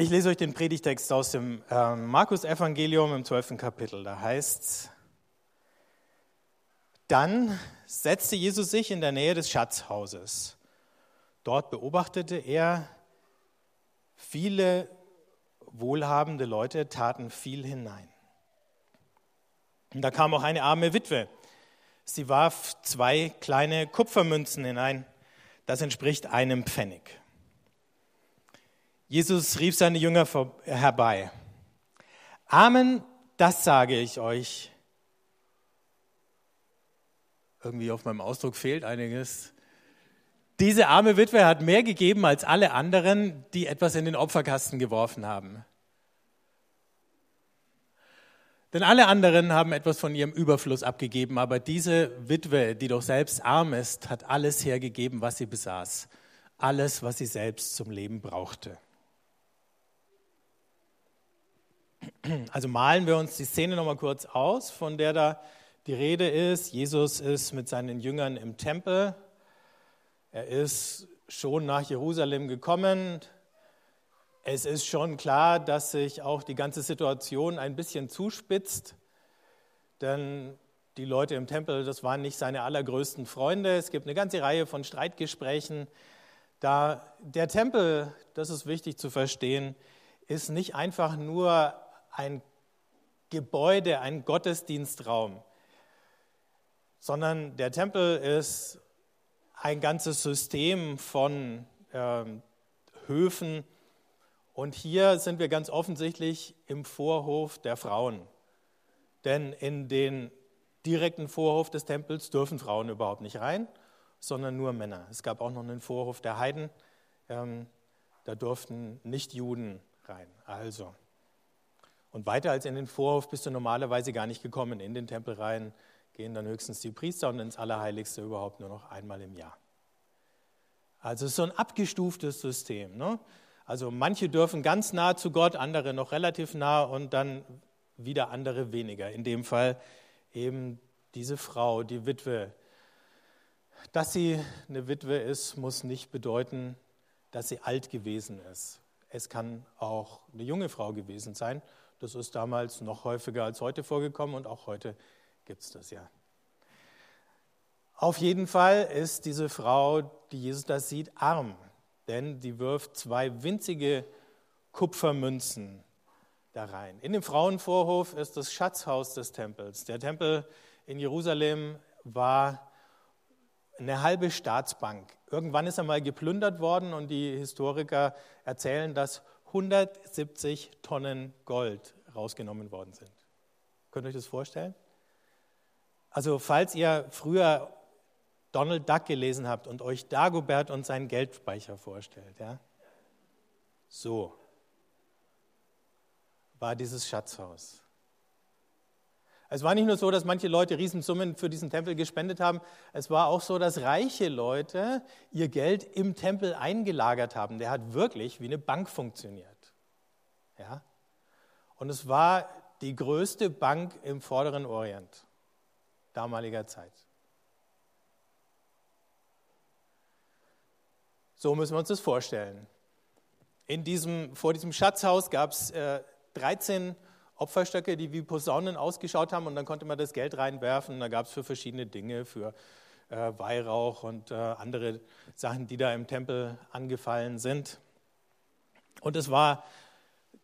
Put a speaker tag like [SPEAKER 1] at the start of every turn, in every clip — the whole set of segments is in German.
[SPEAKER 1] Ich lese euch den Predigtext aus dem äh, Markus-Evangelium im 12. Kapitel. Da heißt es, dann setzte Jesus sich in der Nähe des Schatzhauses. Dort beobachtete er, viele wohlhabende Leute taten viel hinein. Und da kam auch eine arme Witwe. Sie warf zwei kleine Kupfermünzen hinein. Das entspricht einem Pfennig. Jesus rief seine Jünger herbei. Amen, das sage ich euch. Irgendwie auf meinem Ausdruck fehlt einiges. Diese arme Witwe hat mehr gegeben als alle anderen, die etwas in den Opferkasten geworfen haben. Denn alle anderen haben etwas von ihrem Überfluss abgegeben, aber diese Witwe, die doch selbst arm ist, hat alles hergegeben, was sie besaß. Alles, was sie selbst zum Leben brauchte. Also malen wir uns die Szene nochmal kurz aus, von der da die Rede ist. Jesus ist mit seinen Jüngern im Tempel. Er ist schon nach Jerusalem gekommen. Es ist schon klar, dass sich auch die ganze Situation ein bisschen zuspitzt, denn die Leute im Tempel, das waren nicht seine allergrößten Freunde. Es gibt eine ganze Reihe von Streitgesprächen. Da der Tempel, das ist wichtig zu verstehen, ist nicht einfach nur ein Gebäude, ein Gottesdienstraum, sondern der Tempel ist ein ganzes System von äh, Höfen. Und hier sind wir ganz offensichtlich im Vorhof der Frauen. Denn in den direkten Vorhof des Tempels dürfen Frauen überhaupt nicht rein, sondern nur Männer. Es gab auch noch einen Vorhof der Heiden, ähm, da durften nicht Juden rein. Also. Und weiter als in den Vorhof bist du normalerweise gar nicht gekommen. In den Tempel rein gehen dann höchstens die Priester und ins Allerheiligste überhaupt nur noch einmal im Jahr. Also es ist so ein abgestuftes System. Ne? Also manche dürfen ganz nah zu Gott, andere noch relativ nah und dann wieder andere weniger. In dem Fall eben diese Frau, die Witwe. Dass sie eine Witwe ist, muss nicht bedeuten, dass sie alt gewesen ist. Es kann auch eine junge Frau gewesen sein das ist damals noch häufiger als heute vorgekommen und auch heute gibt es das ja. Auf jeden Fall ist diese Frau, die Jesus da sieht, arm, denn die wirft zwei winzige Kupfermünzen da rein. In dem Frauenvorhof ist das Schatzhaus des Tempels. Der Tempel in Jerusalem war eine halbe Staatsbank. Irgendwann ist er mal geplündert worden und die Historiker erzählen, dass 170 Tonnen Gold rausgenommen worden sind. Könnt ihr euch das vorstellen? Also falls ihr früher Donald Duck gelesen habt und euch Dagobert und seinen Geldspeicher vorstellt, ja, so war dieses Schatzhaus. Es war nicht nur so, dass manche Leute Riesensummen für diesen Tempel gespendet haben, es war auch so, dass reiche Leute ihr Geld im Tempel eingelagert haben. Der hat wirklich wie eine Bank funktioniert. Ja? Und es war die größte Bank im vorderen Orient damaliger Zeit. So müssen wir uns das vorstellen. In diesem, vor diesem Schatzhaus gab es äh, 13 Opferstöcke, die wie Posaunen ausgeschaut haben und dann konnte man das Geld reinwerfen. Da gab es für verschiedene Dinge, für äh, Weihrauch und äh, andere Sachen, die da im Tempel angefallen sind. Und es war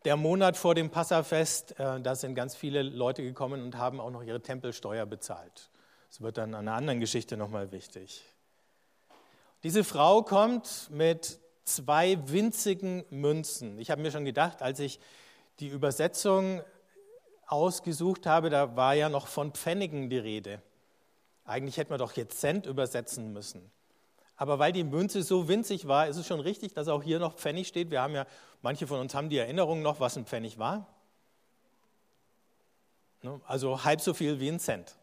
[SPEAKER 1] der Monat vor dem Passafest, äh, da sind ganz viele Leute gekommen und haben auch noch ihre Tempelsteuer bezahlt. Das wird dann an einer anderen Geschichte nochmal wichtig. Diese Frau kommt mit zwei winzigen Münzen. Ich habe mir schon gedacht, als ich die Übersetzung ausgesucht habe, da war ja noch von Pfennigen die Rede. Eigentlich hätte man doch jetzt Cent übersetzen müssen. Aber weil die Münze so winzig war, ist es schon richtig, dass auch hier noch Pfennig steht. Wir haben ja, manche von uns haben die Erinnerung noch, was ein Pfennig war. Ne? Also halb so viel wie ein Cent.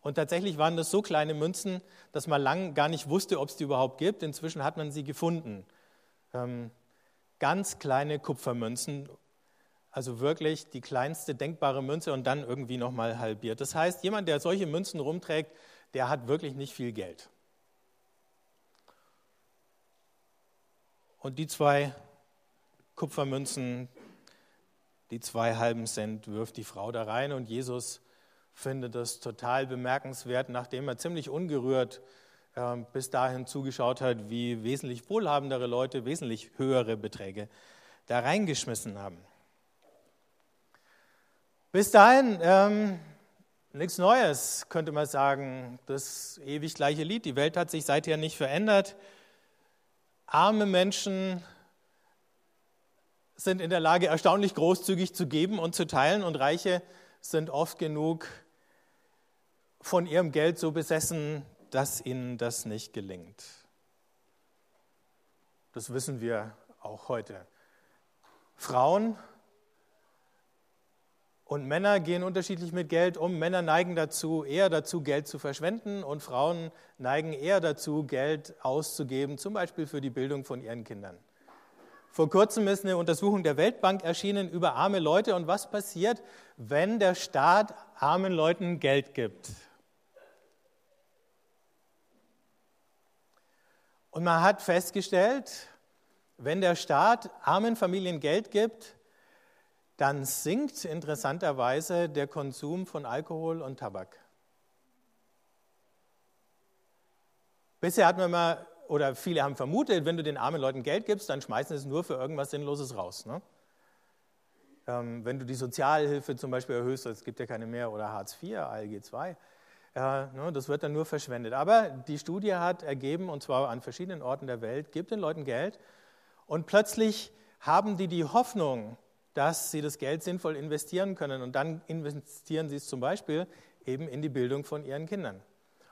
[SPEAKER 1] Und tatsächlich waren das so kleine Münzen, dass man lang gar nicht wusste, ob es die überhaupt gibt. Inzwischen hat man sie gefunden. Ähm, ganz kleine Kupfermünzen, also wirklich die kleinste denkbare Münze und dann irgendwie nochmal halbiert. Das heißt, jemand, der solche Münzen rumträgt, der hat wirklich nicht viel Geld. Und die zwei Kupfermünzen, die zwei halben Cent wirft die Frau da rein und Jesus findet das total bemerkenswert, nachdem er ziemlich ungerührt äh, bis dahin zugeschaut hat, wie wesentlich wohlhabendere Leute wesentlich höhere Beträge da reingeschmissen haben. Bis dahin ähm, nichts Neues, könnte man sagen. Das ewig gleiche Lied. Die Welt hat sich seither nicht verändert. Arme Menschen sind in der Lage, erstaunlich großzügig zu geben und zu teilen, und Reiche sind oft genug von ihrem Geld so besessen, dass ihnen das nicht gelingt. Das wissen wir auch heute. Frauen und Männer gehen unterschiedlich mit Geld um. Männer neigen dazu, eher dazu, Geld zu verschwenden und Frauen neigen eher dazu, Geld auszugeben, zum Beispiel für die Bildung von ihren Kindern. Vor kurzem ist eine Untersuchung der Weltbank erschienen über arme Leute und was passiert, wenn der Staat armen Leuten Geld gibt. Und man hat festgestellt, wenn der Staat armen Familien Geld gibt, dann sinkt interessanterweise der Konsum von Alkohol und Tabak. Bisher hat man mal, oder viele haben vermutet, wenn du den armen Leuten Geld gibst, dann schmeißen sie es nur für irgendwas Sinnloses raus. Ne? Ähm, wenn du die Sozialhilfe zum Beispiel erhöhst, es gibt ja keine mehr, oder Hartz IV, ALG II, äh, ne, das wird dann nur verschwendet. Aber die Studie hat ergeben, und zwar an verschiedenen Orten der Welt, gib den Leuten Geld und plötzlich haben die die Hoffnung, dass sie das Geld sinnvoll investieren können. Und dann investieren sie es zum Beispiel eben in die Bildung von ihren Kindern.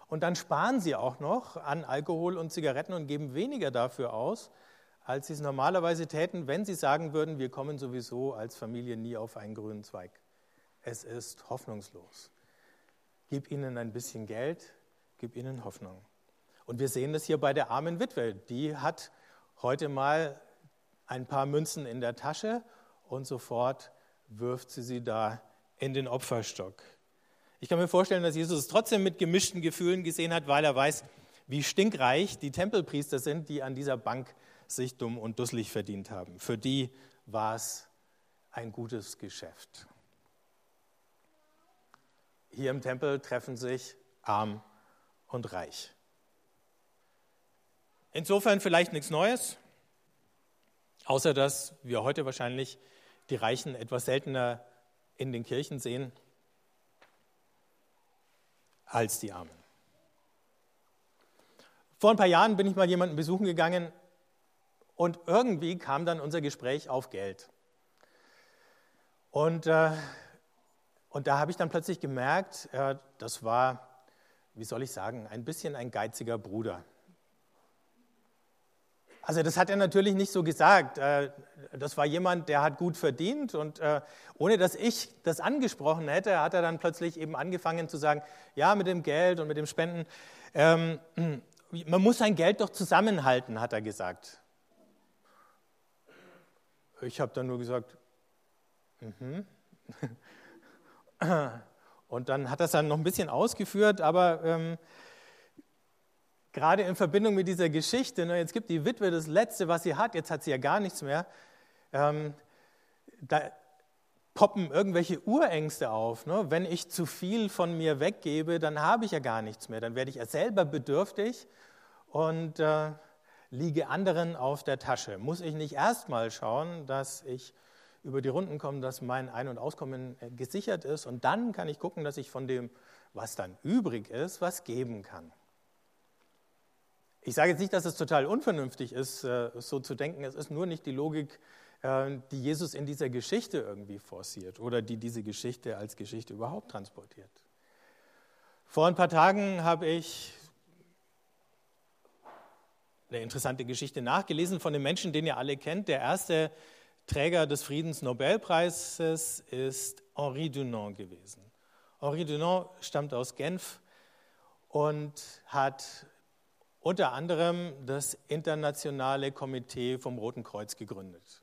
[SPEAKER 1] Und dann sparen sie auch noch an Alkohol und Zigaretten und geben weniger dafür aus, als sie es normalerweise täten, wenn sie sagen würden, wir kommen sowieso als Familie nie auf einen grünen Zweig. Es ist hoffnungslos. Gib ihnen ein bisschen Geld, gib ihnen Hoffnung. Und wir sehen das hier bei der armen Witwe. Die hat heute mal ein paar Münzen in der Tasche und sofort wirft sie sie da in den Opferstock. Ich kann mir vorstellen, dass Jesus es trotzdem mit gemischten Gefühlen gesehen hat, weil er weiß, wie stinkreich die Tempelpriester sind, die an dieser Bank sich dumm und dusselig verdient haben. Für die war es ein gutes Geschäft. Hier im Tempel treffen sich arm und reich. Insofern vielleicht nichts Neues, außer dass wir heute wahrscheinlich die Reichen etwas seltener in den Kirchen sehen als die Armen. Vor ein paar Jahren bin ich mal jemanden besuchen gegangen und irgendwie kam dann unser Gespräch auf Geld. Und, äh, und da habe ich dann plötzlich gemerkt, äh, das war, wie soll ich sagen, ein bisschen ein geiziger Bruder. Also das hat er natürlich nicht so gesagt. Äh, das war jemand, der hat gut verdient und äh, ohne dass ich das angesprochen hätte, hat er dann plötzlich eben angefangen zu sagen, ja, mit dem Geld und mit dem Spenden, ähm, man muss sein Geld doch zusammenhalten, hat er gesagt. Ich habe dann nur gesagt, mhm. und dann hat er es dann noch ein bisschen ausgeführt, aber ähm, gerade in Verbindung mit dieser Geschichte, ne, jetzt gibt die Witwe das Letzte, was sie hat, jetzt hat sie ja gar nichts mehr, ähm, da poppen irgendwelche Urängste auf. Ne? Wenn ich zu viel von mir weggebe, dann habe ich ja gar nichts mehr, dann werde ich ja selber bedürftig und äh, liege anderen auf der Tasche. Muss ich nicht erst mal schauen, dass ich über die Runden komme, dass mein Ein- und Auskommen äh, gesichert ist und dann kann ich gucken, dass ich von dem, was dann übrig ist, was geben kann. Ich sage jetzt nicht, dass es total unvernünftig ist, äh, so zu denken. Es ist nur nicht die Logik, äh, die Jesus in dieser Geschichte irgendwie forciert oder die diese Geschichte als Geschichte überhaupt transportiert. Vor ein paar Tagen habe ich eine interessante Geschichte nachgelesen von dem Menschen, den ihr alle kennt. Der erste Träger des Friedensnobelpreises ist Henri Dunant gewesen. Henri Dunant stammt aus Genf und hat unter anderem das Internationale Komitee vom Roten Kreuz gegründet.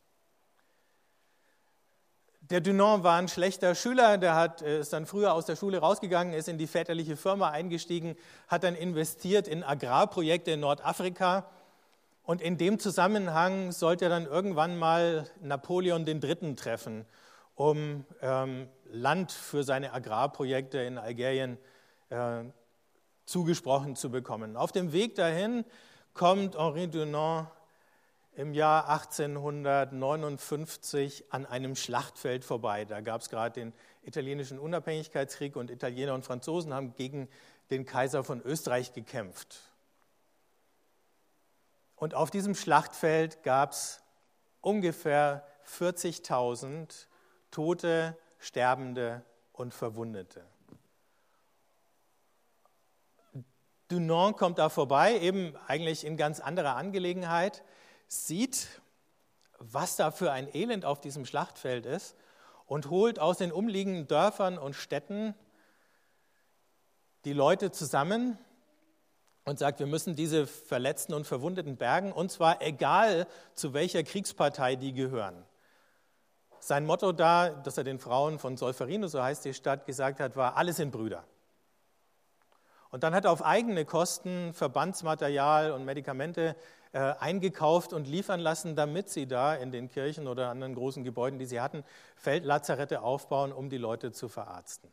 [SPEAKER 1] Der Dunant war ein schlechter Schüler, der hat, äh, ist dann früher aus der Schule rausgegangen, ist in die väterliche Firma eingestiegen, hat dann investiert in Agrarprojekte in Nordafrika, Und in dem Zusammenhang sollte er dann irgendwann mal Napoleon III. treffen, um ähm, Land für seine Agrarprojekte in Algerien äh, zugesprochen zu bekommen. Auf dem Weg dahin kommt Henri Dunant im Jahr 1859 an einem Schlachtfeld vorbei. Da gab es gerade den italienischen Unabhängigkeitskrieg und Italiener und Franzosen haben gegen den Kaiser von Österreich gekämpft. Und auf diesem Schlachtfeld gab es ungefähr 40.000 Tote, Sterbende und Verwundete. Dunant kommt da vorbei, eben eigentlich in ganz anderer Angelegenheit, sieht, was da für ein Elend auf diesem Schlachtfeld ist und holt aus den umliegenden Dörfern und Städten die Leute zusammen und sagt, wir müssen diese Verletzten und Verwundeten bergen, und zwar egal, zu welcher Kriegspartei die gehören. Sein Motto da, dass er den Frauen von Solferino, so heißt die Stadt, gesagt hat, war, alle sind Brüder. Und dann hat er auf eigene Kosten Verbandsmaterial und Medikamente äh, eingekauft und liefern lassen, damit sie da in den Kirchen oder anderen großen Gebäuden, die sie hatten, Feldlazarette aufbauen, um die Leute zu verarzten.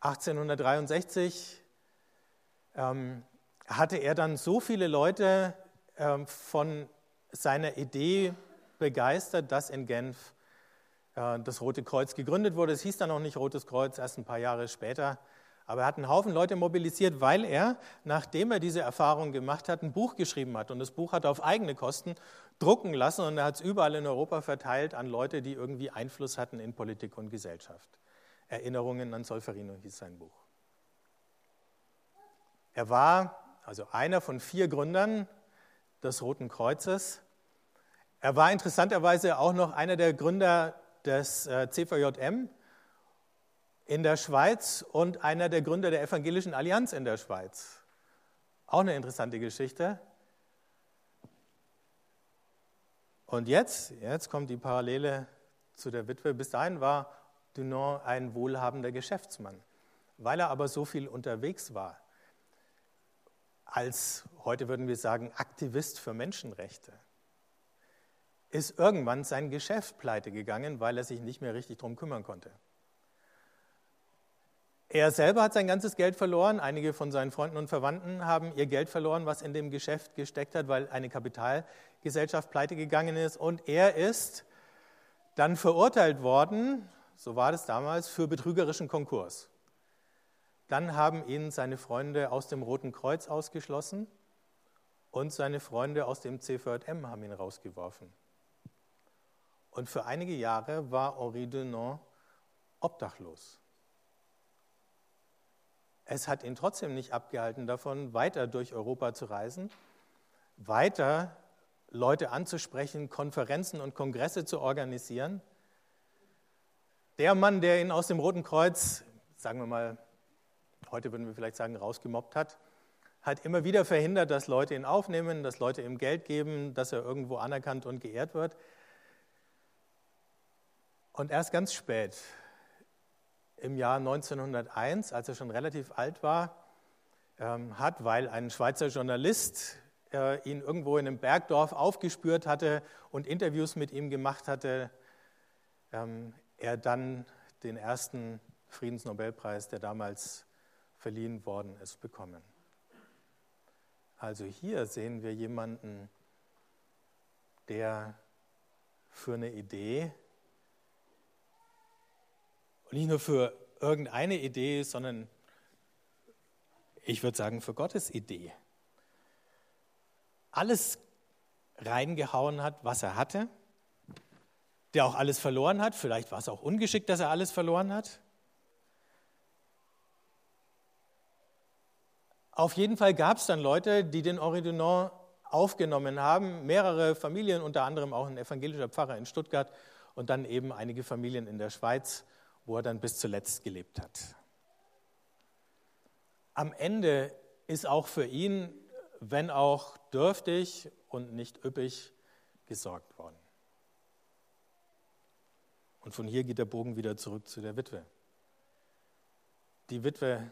[SPEAKER 1] 1863 ähm, hatte er dann so viele Leute ähm, von seiner Idee begeistert, dass in Genf äh, das Rote Kreuz gegründet wurde. Es hieß dann noch nicht Rotes Kreuz, erst ein paar Jahre später. Aber er hat einen Haufen Leute mobilisiert, weil er, nachdem er diese Erfahrung gemacht hat, ein Buch geschrieben hat. Und das Buch hat er auf eigene Kosten drucken lassen und er hat es überall in Europa verteilt an Leute, die irgendwie Einfluss hatten in Politik und Gesellschaft. Erinnerungen an Solferino hieß sein Buch. Er war also einer von vier Gründern des Roten Kreuzes. Er war interessanterweise auch noch einer der Gründer des äh, CVJM, in der Schweiz und einer der Gründer der Evangelischen Allianz in der Schweiz. Auch eine interessante Geschichte. Und jetzt, jetzt kommt die Parallele zu der Witwe. Bis dahin war Dunant ein wohlhabender Geschäftsmann. Weil er aber so viel unterwegs war, als, heute würden wir sagen, Aktivist für Menschenrechte, ist irgendwann sein Geschäft pleite gegangen, weil er sich nicht mehr richtig darum kümmern konnte. Er selber hat sein ganzes Geld verloren. Einige von seinen Freunden und Verwandten haben ihr Geld verloren, was in dem Geschäft gesteckt hat, weil eine Kapitalgesellschaft pleite gegangen ist. Und er ist dann verurteilt worden, so war das damals, für betrügerischen Konkurs. Dann haben ihn seine Freunde aus dem Roten Kreuz ausgeschlossen und seine Freunde aus dem CVM haben ihn rausgeworfen. Und für einige Jahre war Henri Dunant obdachlos es hat ihn trotzdem nicht abgehalten davon, weiter durch Europa zu reisen, weiter Leute anzusprechen, Konferenzen und Kongresse zu organisieren. Der Mann, der ihn aus dem Roten Kreuz, sagen wir mal, heute würden wir vielleicht sagen, rausgemobbt hat, hat immer wieder verhindert, dass Leute ihn aufnehmen, dass Leute ihm Geld geben, dass er irgendwo anerkannt und geehrt wird. Und erst ganz spät, im Jahr 1901, als er schon relativ alt war, ähm, hat, weil ein Schweizer Journalist äh, ihn irgendwo in einem Bergdorf aufgespürt hatte und Interviews mit ihm gemacht hatte, ähm, er dann den ersten Friedensnobelpreis, der damals verliehen worden ist, bekommen. Also hier sehen wir jemanden, der für eine Idee und nicht nur für irgendeine Idee, sondern ich würde sagen für Gottes Idee. Alles reingehauen hat, was er hatte, der auch alles verloren hat. Vielleicht war es auch ungeschickt, dass er alles verloren hat. Auf jeden Fall gab es dann Leute, die den Henri aufgenommen haben, mehrere Familien, unter anderem auch ein evangelischer Pfarrer in Stuttgart und dann eben einige Familien in der Schweiz wo er dann bis zuletzt gelebt hat. Am Ende ist auch für ihn, wenn auch dürftig und nicht üppig, gesorgt worden. Und von hier geht der Bogen wieder zurück zu der Witwe. Die Witwe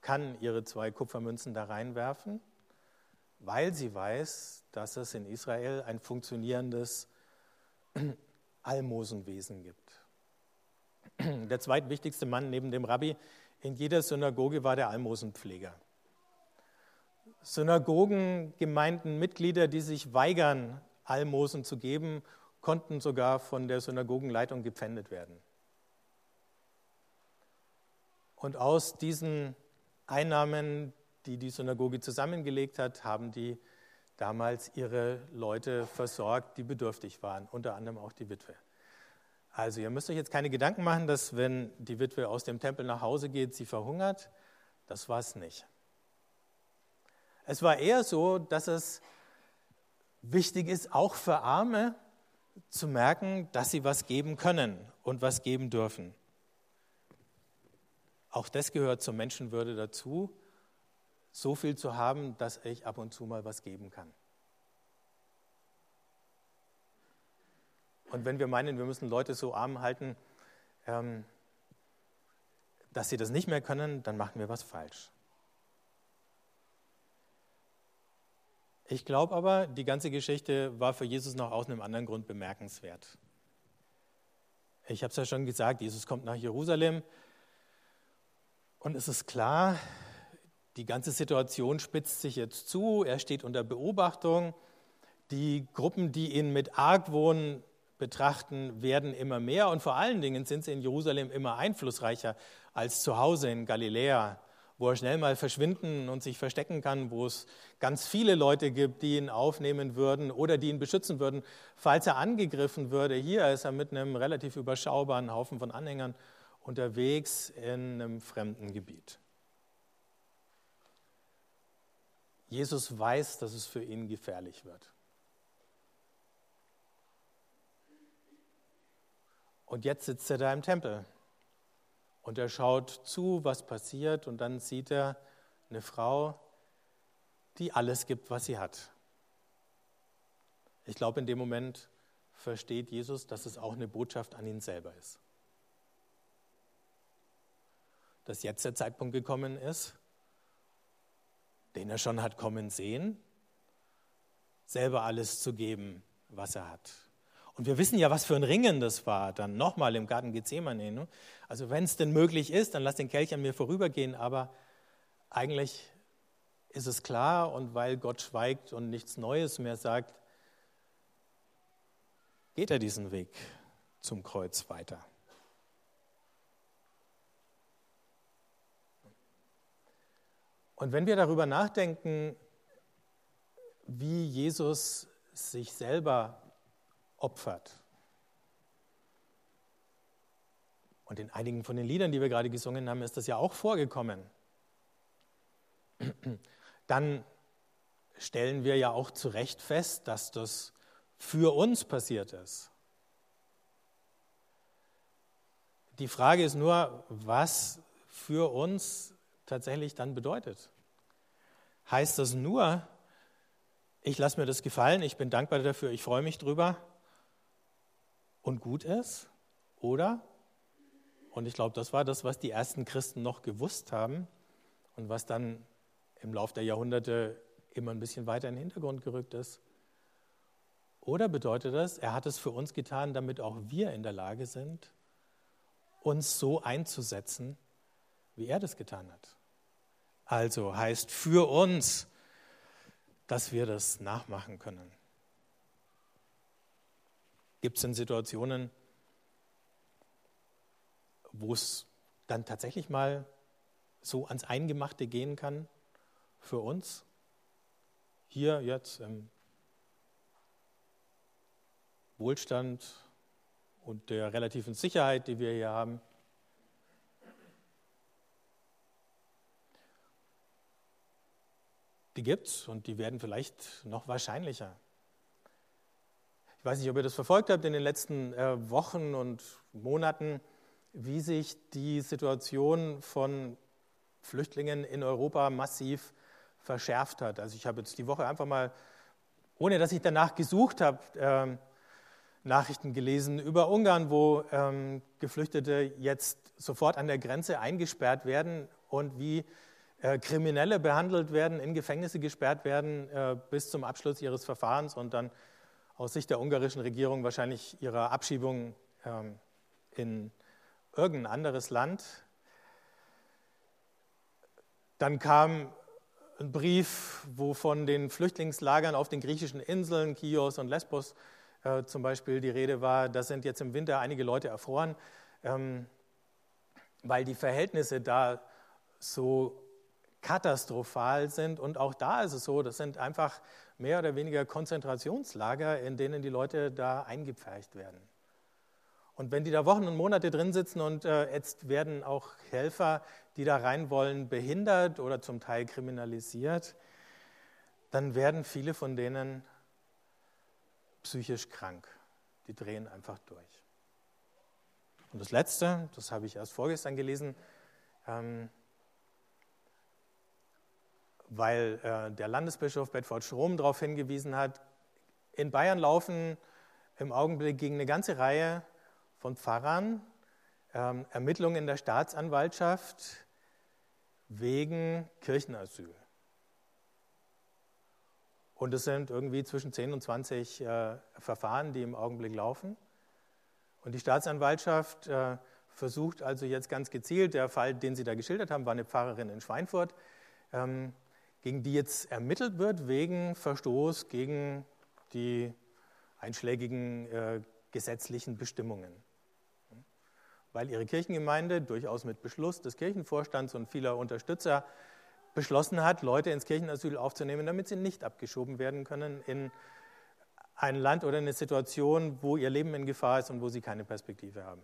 [SPEAKER 1] kann ihre zwei Kupfermünzen da reinwerfen weil sie weiß, dass es in Israel ein funktionierendes Almosenwesen gibt. Der zweitwichtigste Mann neben dem Rabbi in jeder Synagoge war der Almosenpfleger. Synagogengemeindenmitglieder, die sich weigern, Almosen zu geben, konnten sogar von der Synagogenleitung gepfändet werden. Und aus diesen Einnahmen, die die Synagoge zusammengelegt hat, haben die damals ihre Leute versorgt, die bedürftig waren, unter anderem auch die Witwe. Also ihr müsst euch jetzt keine Gedanken machen, dass wenn die Witwe aus dem Tempel nach Hause geht, sie verhungert. Das war es nicht. Es war eher so, dass es wichtig ist, auch für Arme zu merken, dass sie was geben können und was geben dürfen. Auch das gehört zur Menschenwürde dazu, so viel zu haben, dass ich ab und zu mal was geben kann. Und wenn wir meinen, wir müssen Leute so arm halten, ähm, dass sie das nicht mehr können, dann machen wir was falsch. Ich glaube aber, die ganze Geschichte war für Jesus noch aus einem anderen Grund bemerkenswert. Ich habe es ja schon gesagt, Jesus kommt nach Jerusalem und es ist klar, die ganze Situation spitzt sich jetzt zu, er steht unter Beobachtung. Die Gruppen, die ihn mit Argwohn betrachten, werden immer mehr und vor allen Dingen sind sie in Jerusalem immer einflussreicher als zu Hause in Galiläa, wo er schnell mal verschwinden und sich verstecken kann, wo es ganz viele Leute gibt, die ihn aufnehmen würden oder die ihn beschützen würden, falls er angegriffen würde. Hier ist er mit einem relativ überschaubaren Haufen von Anhängern unterwegs in einem fremden Gebiet. Jesus weiß, dass es für ihn gefährlich wird. Und jetzt sitzt er da im Tempel und er schaut zu, was passiert und dann sieht er eine Frau, die alles gibt, was sie hat. Ich glaube, in dem Moment versteht Jesus, dass es auch eine Botschaft an ihn selber ist. Dass jetzt der Zeitpunkt gekommen ist, den er schon hat kommen sehen, selber alles zu geben, was er hat. Und wir wissen ja, was für ein Ringen das war, dann nochmal im Garten Gethsemane. Ne? Also wenn es denn möglich ist, dann lass den Kelch an mir vorübergehen, aber eigentlich ist es klar und weil Gott schweigt und nichts Neues mehr sagt, geht er diesen Weg zum Kreuz weiter. Und wenn wir darüber nachdenken, wie Jesus sich selber opfert. Und in einigen von den Liedern, die wir gerade gesungen haben, ist das ja auch vorgekommen. Dann stellen wir ja auch zu Recht fest, dass das für uns passiert ist. Die Frage ist nur, was für uns tatsächlich dann bedeutet. Heißt das nur, ich lasse mir das gefallen, ich bin dankbar dafür, ich freue mich drüber, und gut ist? Oder, und ich glaube, das war das, was die ersten Christen noch gewusst haben und was dann im Laufe der Jahrhunderte immer ein bisschen weiter in den Hintergrund gerückt ist. Oder bedeutet das, er hat es für uns getan, damit auch wir in der Lage sind, uns so einzusetzen, wie er das getan hat. Also heißt für uns, dass wir das nachmachen können. Gibt es denn Situationen, wo es dann tatsächlich mal so ans Eingemachte gehen kann für uns? Hier jetzt im Wohlstand und der relativen Sicherheit, die wir hier haben. Die gibt es und die werden vielleicht noch wahrscheinlicher. Ich weiß nicht, ob ihr das verfolgt habt in den letzten äh, Wochen und Monaten, wie sich die Situation von Flüchtlingen in Europa massiv verschärft hat. Also ich habe jetzt die Woche einfach mal, ohne dass ich danach gesucht habe, äh, Nachrichten gelesen über Ungarn, wo ähm, Geflüchtete jetzt sofort an der Grenze eingesperrt werden und wie äh, Kriminelle behandelt werden, in Gefängnisse gesperrt werden äh, bis zum Abschluss ihres Verfahrens und dann aus Sicht der ungarischen Regierung wahrscheinlich ihrer Abschiebung ähm, in irgendein anderes Land. Dann kam ein Brief, wo von den Flüchtlingslagern auf den griechischen Inseln, Chios und Lesbos äh, zum Beispiel, die Rede war, da sind jetzt im Winter einige Leute erfroren, ähm, weil die Verhältnisse da so katastrophal sind. Und auch da ist es so, das sind einfach mehr oder weniger Konzentrationslager, in denen die Leute da eingepfercht werden. Und wenn die da Wochen und Monate drin sitzen und äh, jetzt werden auch Helfer, die da rein wollen, behindert oder zum Teil kriminalisiert, dann werden viele von denen psychisch krank. Die drehen einfach durch. Und das Letzte, das habe ich erst vorgestern gelesen, ähm, weil äh, der Landesbischof Bedford Strom darauf hingewiesen hat, in Bayern laufen im Augenblick gegen eine ganze Reihe von Pfarrern ähm, Ermittlungen in der Staatsanwaltschaft wegen Kirchenasyl. Und es sind irgendwie zwischen 10 und 20 äh, Verfahren, die im Augenblick laufen. Und die Staatsanwaltschaft äh, versucht also jetzt ganz gezielt, der Fall, den Sie da geschildert haben, war eine Pfarrerin in Schweinfurt, ähm, gegen die jetzt ermittelt wird wegen Verstoß gegen die einschlägigen äh, gesetzlichen Bestimmungen weil ihre Kirchengemeinde durchaus mit Beschluss des Kirchenvorstands und vieler Unterstützer beschlossen hat, Leute ins Kirchenasyl aufzunehmen, damit sie nicht abgeschoben werden können in ein Land oder eine Situation, wo ihr Leben in Gefahr ist und wo sie keine Perspektive haben.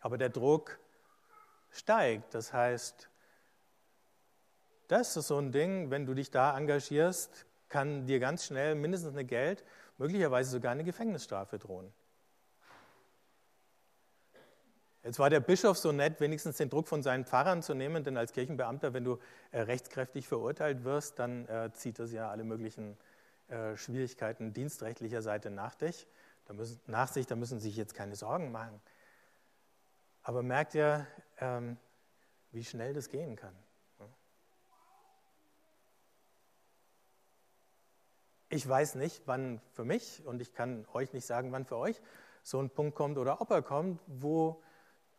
[SPEAKER 1] Aber der Druck steigt. Das heißt, das ist so ein Ding, wenn du dich da engagierst, kann dir ganz schnell mindestens eine Geld, möglicherweise sogar eine Gefängnisstrafe drohen. Jetzt war der Bischof so nett, wenigstens den Druck von seinen Pfarrern zu nehmen, denn als Kirchenbeamter, wenn du äh, rechtskräftig verurteilt wirst, dann äh, zieht das ja alle möglichen äh, Schwierigkeiten dienstrechtlicher Seite nach, dich. Da müssen, nach sich, da müssen sich jetzt keine Sorgen machen. Aber merkt ihr, ähm, wie schnell das gehen kann? Ich weiß nicht, wann für mich, und ich kann euch nicht sagen, wann für euch so ein Punkt kommt oder ob er kommt, wo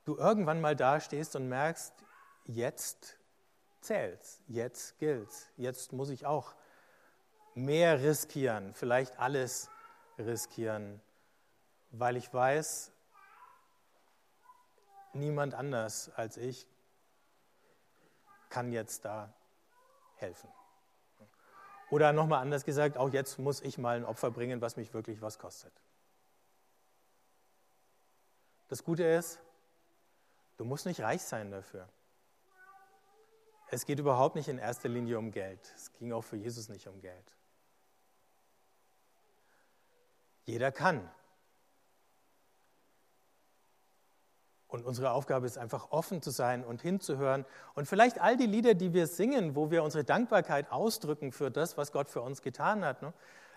[SPEAKER 1] du irgendwann mal dastehst und merkst, jetzt zählt's, jetzt gilt's, jetzt muss ich auch mehr riskieren, vielleicht alles riskieren, weil ich weiß, niemand anders als ich kann jetzt da helfen. Oder nochmal anders gesagt, auch jetzt muss ich mal ein Opfer bringen, was mich wirklich was kostet. Das Gute ist, Du musst nicht reich sein dafür. Es geht überhaupt nicht in erster Linie um Geld. Es ging auch für Jesus nicht um Geld. Jeder kann. Und unsere Aufgabe ist einfach offen zu sein und hinzuhören. Und vielleicht all die Lieder, die wir singen, wo wir unsere Dankbarkeit ausdrücken für das, was Gott für uns getan hat. Ne?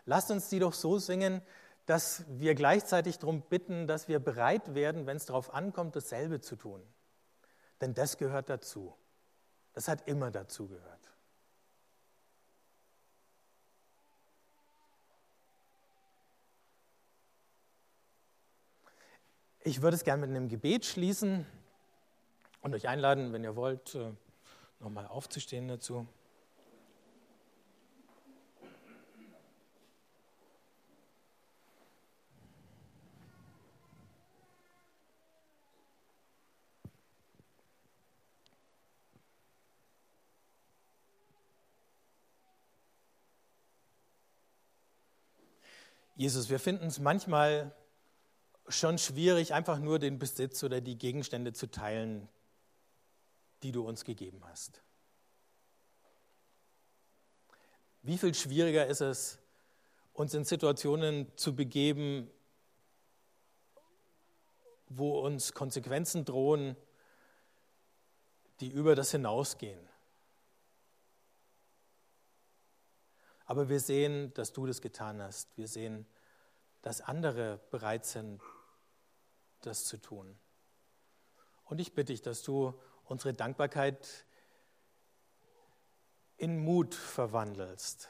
[SPEAKER 1] Lasst uns die doch so singen, dass wir gleichzeitig darum bitten, dass wir bereit werden, wenn es darauf ankommt, dasselbe zu tun. Denn das gehört dazu. Das hat immer dazu gehört. Ich würde es gerne mit einem Gebet schließen und euch einladen, wenn ihr wollt, äh, nochmal aufzustehen dazu. Jesus, wir finden es manchmal schon schwierig, einfach nur den Besitz oder die Gegenstände zu teilen, die du uns gegeben hast. Wie viel schwieriger ist es, uns in Situationen zu begeben, wo uns Konsequenzen drohen, die über das hinausgehen. Aber wir sehen, dass du das getan hast. Wir sehen, dass andere bereit sind, das zu tun. Und ich bitte dich, dass du unsere Dankbarkeit in Mut verwandelst.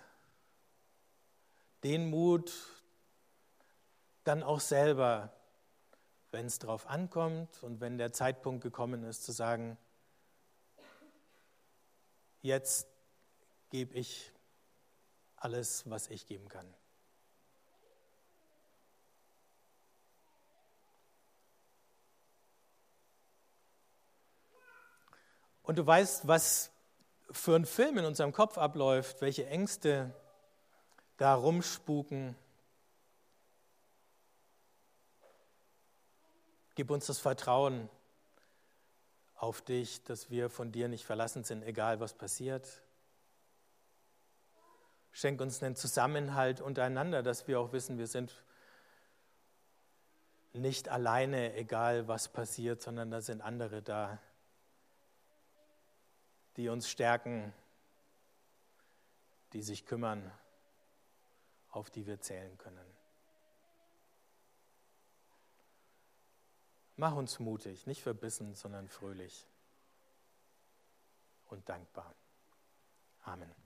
[SPEAKER 1] Den Mut, dann auch selber, wenn es darauf ankommt und wenn der Zeitpunkt gekommen ist, zu sagen, jetzt gebe ich alles, was ich geben kann. Und du weißt, was für ein Film in unserem Kopf abläuft, welche Ängste da rumspuken. Gib uns das Vertrauen auf dich, dass wir von dir nicht verlassen sind, egal was passiert. Schenk uns einen Zusammenhalt untereinander, dass wir auch wissen, wir sind nicht alleine, egal was passiert, sondern da sind andere da, die uns stärken, die sich kümmern, auf die wir zählen können. Mach uns mutig, nicht verbissen, sondern fröhlich und dankbar. Amen.